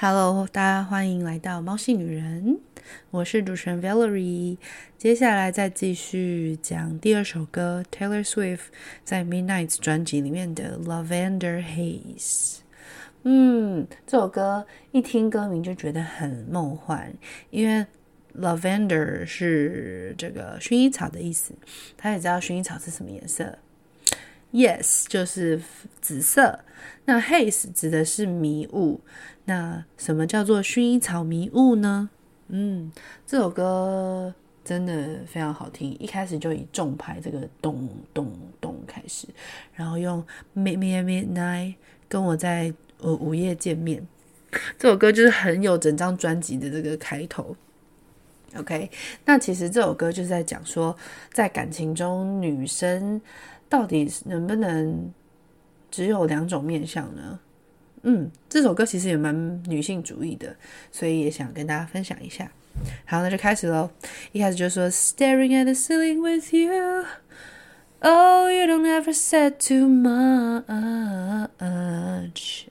Hello，大家欢迎来到猫系女人，我是主持人 Valerie。接下来再继续讲第二首歌 Taylor Swift 在 Midnight 专辑里面的 Lavender Haze。嗯，这首歌一听歌名就觉得很梦幻，因为 Lavender 是这个薰衣草的意思，他也知道薰衣草是什么颜色。Yes，就是紫色。那 haze 指的是迷雾。那什么叫做薰衣草迷雾呢？嗯，这首歌真的非常好听。一开始就以重拍这个咚咚咚开始，然后用 Meet Me at Midnight 跟我在午夜见面。这首歌就是很有整张专辑的这个开头。OK，那其实这首歌就是在讲说，在感情中女生。到底能不能只有两种面相呢？嗯，这首歌其实也蛮女性主义的，所以也想跟大家分享一下。好，那就开始喽。一开始就说 Staring at the ceiling with you。Oh, you don't ever said too much.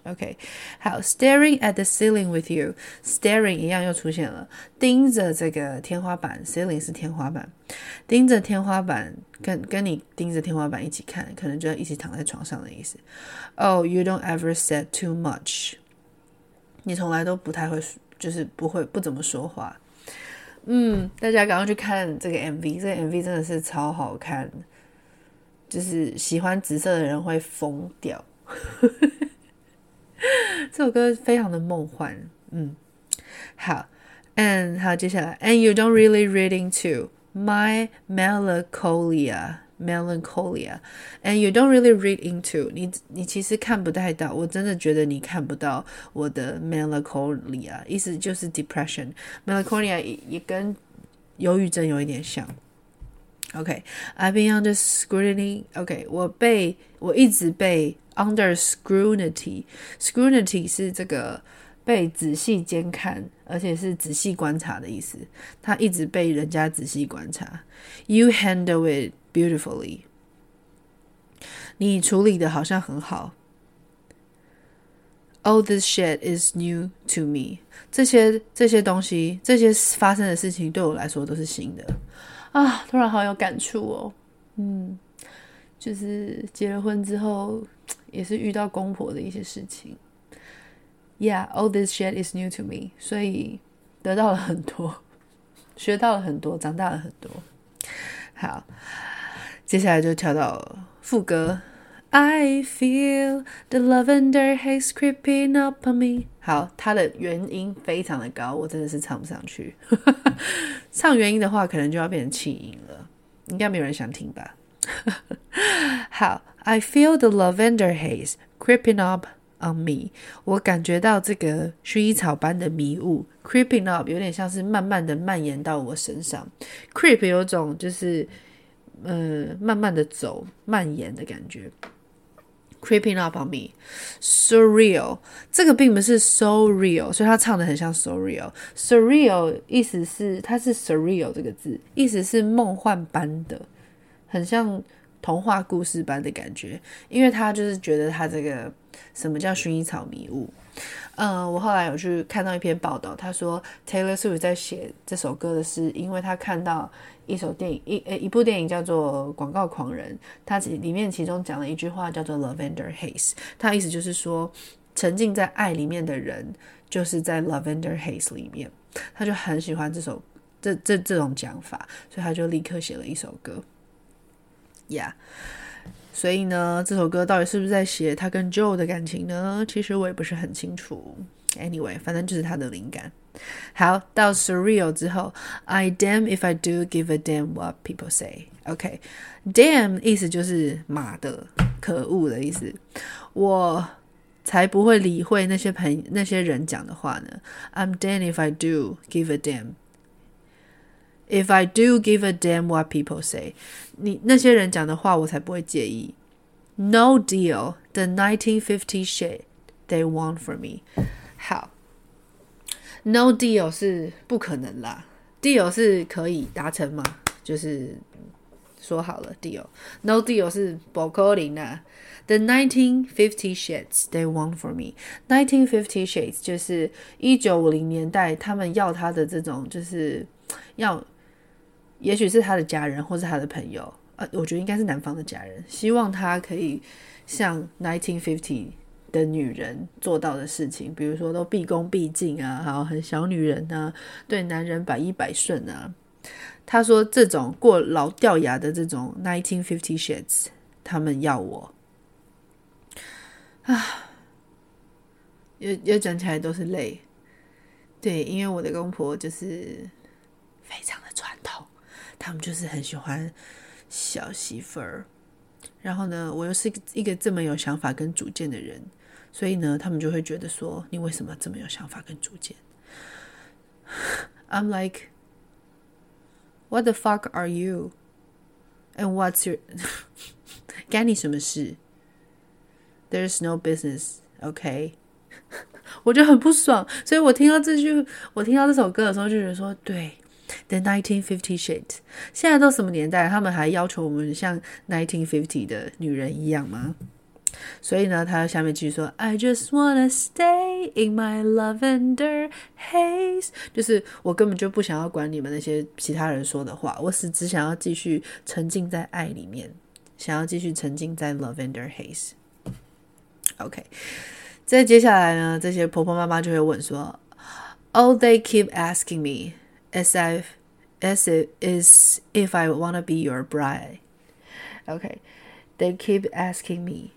OK，好，Staring at the ceiling with you. Staring 一样又出现了，盯着这个天花板。Ceiling 是天花板，盯着天花板，跟跟你盯着天花板一起看，可能就要一起躺在床上的意思。Oh, you don't ever said too much. 你从来都不太会，就是不会不怎么说话。嗯，大家赶快去看这个 MV，这个 MV 真的是超好看。 就是喜欢紫色的人会疯掉，这首歌非常的梦幻，嗯，好，and 好，接下来，and you don't really read into my melancholia, melancholia, and you don't really read into 你，你其实看不太到，我真的觉得你看不到我的 melancholia，意思就是 depression，melancholia 也也跟忧郁症有一点像。OK，I've been under scrutiny. OK，我被我一直被 under scrutiny. Scrutiny 是这个被仔细监看，而且是仔细观察的意思。他一直被人家仔细观察。You handle it beautifully. 你处理的好像很好。All this shit is new to me. 这些这些东西，这些发生的事情对我来说都是新的。 啊，突然好有感触哦，嗯，就是结了婚之后，也是遇到公婆的一些事情。Yeah, all this shit is new to me，所以得到了很多，学到了很多，长大了很多。好，接下来就跳到副歌。I feel the lavender haze creeping up on me。好，它的原音非常的高，我真的是唱不上去。唱原音的话，可能就要变成气音了，应该没有人想听吧？好，I feel the lavender haze creeping up on me。我感觉到这个薰衣草般的迷雾 creeping up，有点像是慢慢的蔓延到我身上。Creep 有种就是呃慢慢的走、蔓延的感觉。Creeping up on me, surreal，这个并不是 so real，所以他唱的很像 so real。Surreal 意思是它是 surreal 这个字，意思是梦幻般的，很像童话故事般的感觉。因为他就是觉得他这个什么叫薰衣草迷雾。嗯，我后来有去看到一篇报道，他说 Taylor Swift 在写这首歌的是，因为他看到一首电影，一呃一部电影叫做《广告狂人》，它里面其中讲了一句话叫做 Lavender Haze，他意思就是说，沉浸在爱里面的人就是在 Lavender Haze 里面，他就很喜欢这首这这这种讲法，所以他就立刻写了一首歌，Yeah。所以呢，这首歌到底是不是在写他跟 Joe 的感情呢？其实我也不是很清楚。Anyway，反正就是他的灵感。好，到 Surreal 之后，I damn if I do give a damn what people say。OK，damn 意思就是妈的，可恶的意思。我才不会理会那些朋那些人讲的话呢。I'm damn if I do give a damn。If I do give a damn what people say，你那些人讲的话，我才不会介意。No deal, the 1950 shit they want from me。好 ，No deal 是不可能啦，Deal 是可以达成吗？就是说好了，deal，no deal 是不可能的。The 1950 shades they want for me。1950 shades 就是一九五零年代，他们要他的这种，就是要，也许是他的家人或是他的朋友，呃，我觉得应该是男方的家人，希望他可以像1950的女人做到的事情，比如说都毕恭毕敬啊，还有很小女人啊，对男人百依百顺啊。他说这种过老掉牙的这种1950 shades，他们要我。啊，又又讲起来都是泪，对，因为我的公婆就是非常的传统，他们就是很喜欢小媳妇儿，然后呢，我又是一个这么有想法跟主见的人，所以呢，他们就会觉得说，你为什么这么有想法跟主见？I'm like, what the fuck are you? And what's your 干你什么事？There's no business, OK？我觉得很不爽，所以我听到这句，我听到这首歌的时候，就觉得说，对，The 1950 shit，现在都什么年代，他们还要求我们像1950的女人一样吗？所以呢，他下面继续说，I just wanna stay in my lavender haze，就是我根本就不想要管你们那些其他人说的话，我是只想要继续沉浸在爱里面，想要继续沉浸在 lavender haze。OK，再接下来呢，这些婆婆妈妈就会问说：“Oh, they keep asking me as if as it is if I wanna be your bride.” OK, they keep asking me，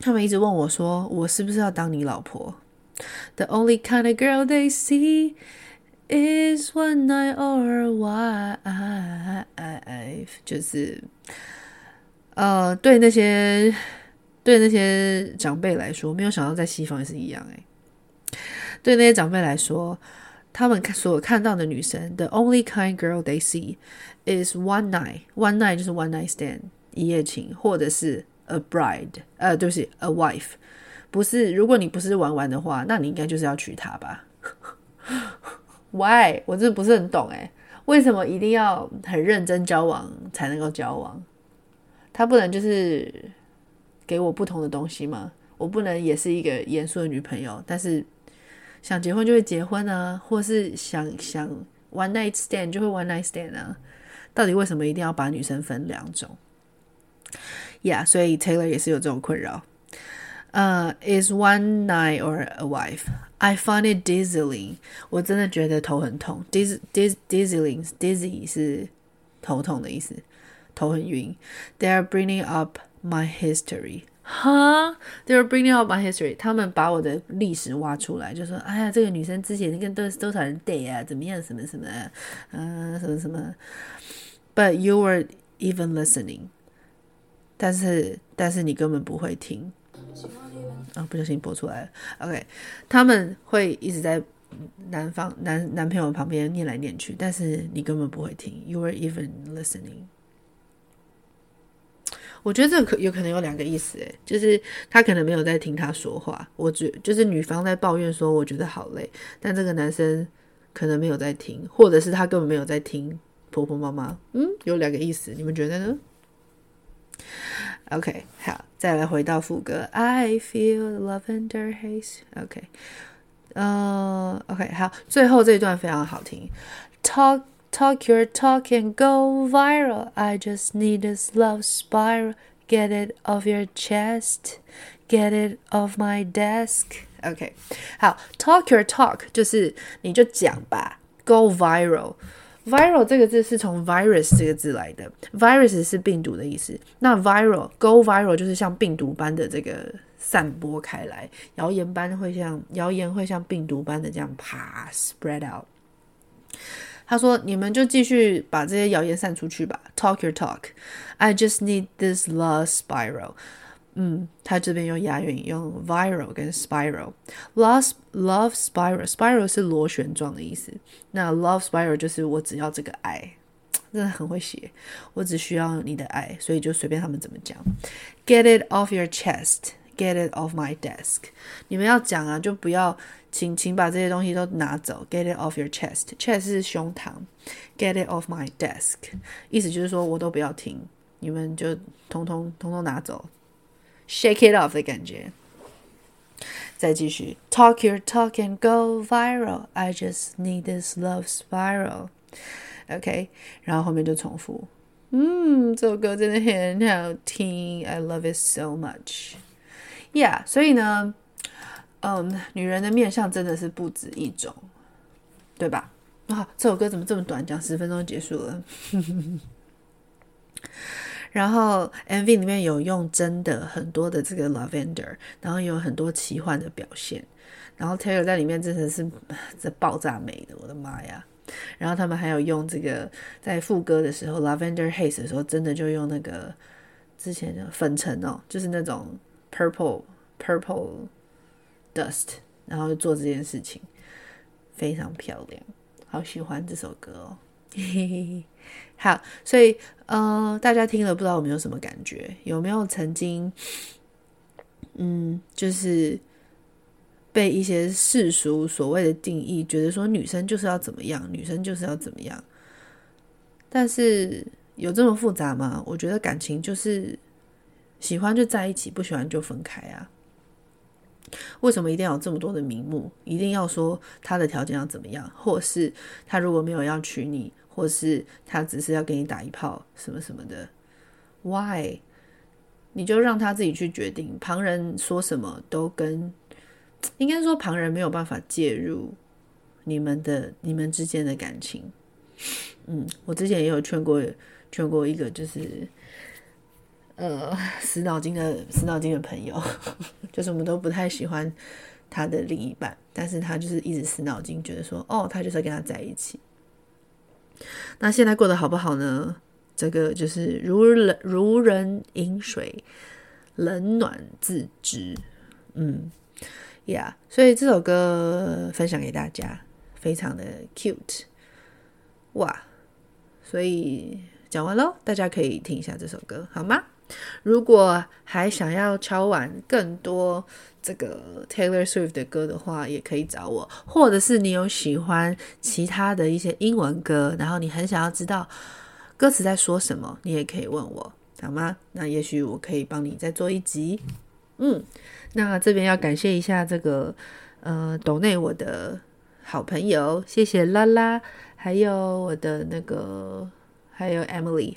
他们一直问我说：“我是不是要当你老婆？”The only kind of girl they see is one night or wife，就是呃，对那些。对那些长辈来说，没有想到在西方也是一样诶。对那些长辈来说，他们所看到的女生，the only kind girl they see is one night。one night 就是 one night stand，一夜情，或者是 a bride，呃，对不起，a wife。不是，如果你不是玩玩的话，那你应该就是要娶她吧？Why？我真的不是很懂诶，为什么一定要很认真交往才能够交往？他不能就是。给我不同的东西吗？我不能也是一个严肃的女朋友，但是想结婚就会结婚啊，或是想想 one night stand 就会 one night stand 啊。到底为什么一定要把女生分两种 ？Yeah，所以 Taylor 也是有这种困扰。呃、uh,，is one night or a wife? I find it dizzying。我真的觉得头很痛。Diz diz dizzying，dizzy 是头痛的意思，头很晕。They are bringing up My history，哈，They're bringing up my history。他们把我的历史挖出来，就说：“哎呀，这个女生之前跟多多少人 date 啊，怎么样，什么什么，嗯，什么什么。” But you were even listening， 但是但是你根本不会听。啊、不小心播出来了。OK，他们会一直在男方男男朋友旁边念来念去，但是你根本不会听。You were even listening。我觉得这可有可能有两个意思，诶，就是他可能没有在听他说话。我觉就是女方在抱怨说，我觉得好累，但这个男生可能没有在听，或者是他根本没有在听婆婆妈妈。嗯，有两个意思，你们觉得呢 ？OK，好，再来回到副歌，I feel lavender haze。OK，呃，OK，好，最后这一段非常好听，Talk。Talk your talk and go viral. I just need this love spiral. Get it off your chest. Get it off my desk. OK，好，talk your talk 就是你就讲吧。Go viral. Viral 这个字是从 virus 这个字来的。Virus 是病毒的意思。那 viral go viral 就是像病毒般的这个散播开来，谣言般会像谣言会像病毒般的这样啪 spread out。他说：“你们就继续把这些谣言散出去吧。Talk your talk. I just need this love spiral。嗯，他这边用押韵，用 viral 跟 spiral。Love love spiral spiral 是螺旋状的意思。那 love spiral 就是我只要这个爱，真的很会写。我只需要你的爱，所以就随便他们怎么讲。Get it off your chest. Get it off my desk。你们要讲啊，就不要，请请把这些东西都拿走。Get it off your chest。chest 是胸膛。Get it off my desk。意思就是说我都不要听，你们就通通通通拿走。Shake it off 的感觉。再继续，Talk your talk and go viral. I just need this love spiral. OK，然后后面就重复。嗯，这首歌真的很好听，I love it so much。Yeah，所以呢，嗯，女人的面相真的是不止一种，对吧？啊，这首歌怎么这么短，讲十分钟结束了。然后 MV 里面有用真的很多的这个 lavender，然后有很多奇幻的表现，然后 Taylor 在里面真的是这爆炸美的，我的妈呀！然后他们还有用这个在副歌的时候，Lavender Haze 的时候，真的就用那个之前的粉尘哦，就是那种 purple purple dust，然后做这件事情，非常漂亮，好喜欢这首歌哦。好，所以呃，大家听了不知道有没有什么感觉？有没有曾经嗯，就是。被一些世俗所谓的定义，觉得说女生就是要怎么样，女生就是要怎么样。但是有这么复杂吗？我觉得感情就是喜欢就在一起，不喜欢就分开啊。为什么一定要有这么多的名目？一定要说他的条件要怎么样，或是他如果没有要娶你，或是他只是要给你打一炮什么什么的？Why？你就让他自己去决定，旁人说什么都跟。应该说，旁人没有办法介入你们的、你们之间的感情。嗯，我之前也有劝过、劝过一个就是呃死脑筋的死脑筋的朋友，就是我们都不太喜欢他的另一半，但是他就是一直死脑筋，觉得说哦，他就是要跟他在一起。那现在过得好不好呢？这个就是如人如人饮水，冷暖自知。嗯。Yeah，所以这首歌分享给大家，非常的 cute，哇！所以讲完喽，大家可以听一下这首歌，好吗？如果还想要敲完更多这个 Taylor Swift 的歌的话，也可以找我，或者是你有喜欢其他的一些英文歌，然后你很想要知道歌词在说什么，你也可以问我，好吗？那也许我可以帮你再做一集，嗯。那这边要感谢一下这个，呃，抖内我的好朋友，谢谢拉拉，还有我的那个，还有 Emily。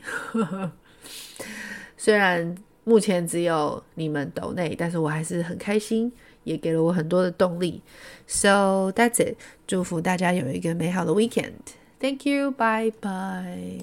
虽然目前只有你们抖内，但是我还是很开心，也给了我很多的动力。So that's it，祝福大家有一个美好的 weekend。Thank you，bye bye。